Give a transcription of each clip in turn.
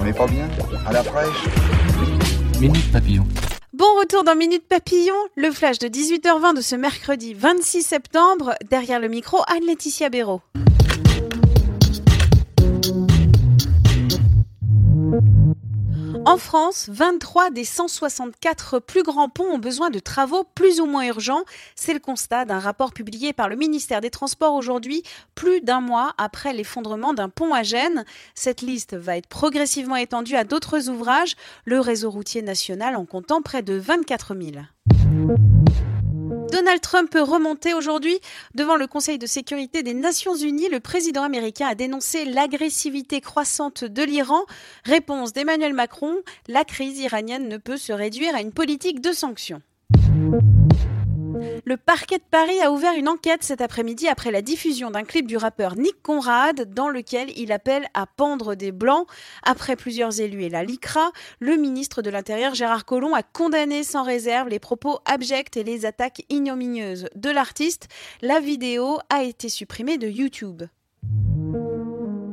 On n'est pas bien À la fraîche Minute Papillon. Bon retour dans Minute Papillon, le flash de 18h20 de ce mercredi 26 septembre. Derrière le micro, Anne-Laetitia Béraud. En France, 23 des 164 plus grands ponts ont besoin de travaux plus ou moins urgents. C'est le constat d'un rapport publié par le ministère des Transports aujourd'hui, plus d'un mois après l'effondrement d'un pont à Gênes. Cette liste va être progressivement étendue à d'autres ouvrages, le réseau routier national en comptant près de 24 000. Donald Trump peut remonter aujourd'hui devant le Conseil de sécurité des Nations Unies. Le président américain a dénoncé l'agressivité croissante de l'Iran. Réponse d'Emmanuel Macron, la crise iranienne ne peut se réduire à une politique de sanctions. Le parquet de Paris a ouvert une enquête cet après-midi après la diffusion d'un clip du rappeur Nick Conrad dans lequel il appelle à pendre des blancs. Après plusieurs élus et la LICRA, le ministre de l'Intérieur Gérard Collomb a condamné sans réserve les propos abjects et les attaques ignominieuses de l'artiste. La vidéo a été supprimée de YouTube.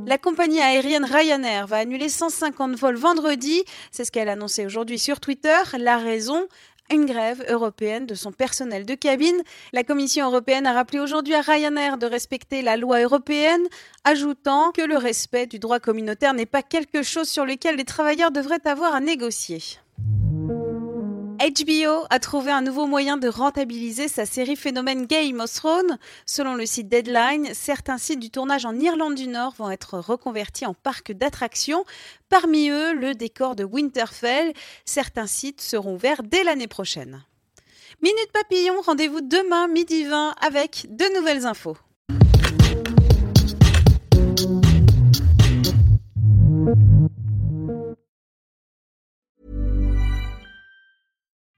La compagnie aérienne Ryanair va annuler 150 vols vendredi. C'est ce qu'elle a annoncé aujourd'hui sur Twitter. La raison une grève européenne de son personnel de cabine. La Commission européenne a rappelé aujourd'hui à Ryanair de respecter la loi européenne, ajoutant que le respect du droit communautaire n'est pas quelque chose sur lequel les travailleurs devraient avoir à négocier. HBO a trouvé un nouveau moyen de rentabiliser sa série phénomène Game of Thrones. Selon le site Deadline, certains sites du tournage en Irlande du Nord vont être reconvertis en parcs d'attractions. Parmi eux, le décor de Winterfell. Certains sites seront ouverts dès l'année prochaine. Minute Papillon, rendez-vous demain midi 20 avec de nouvelles infos.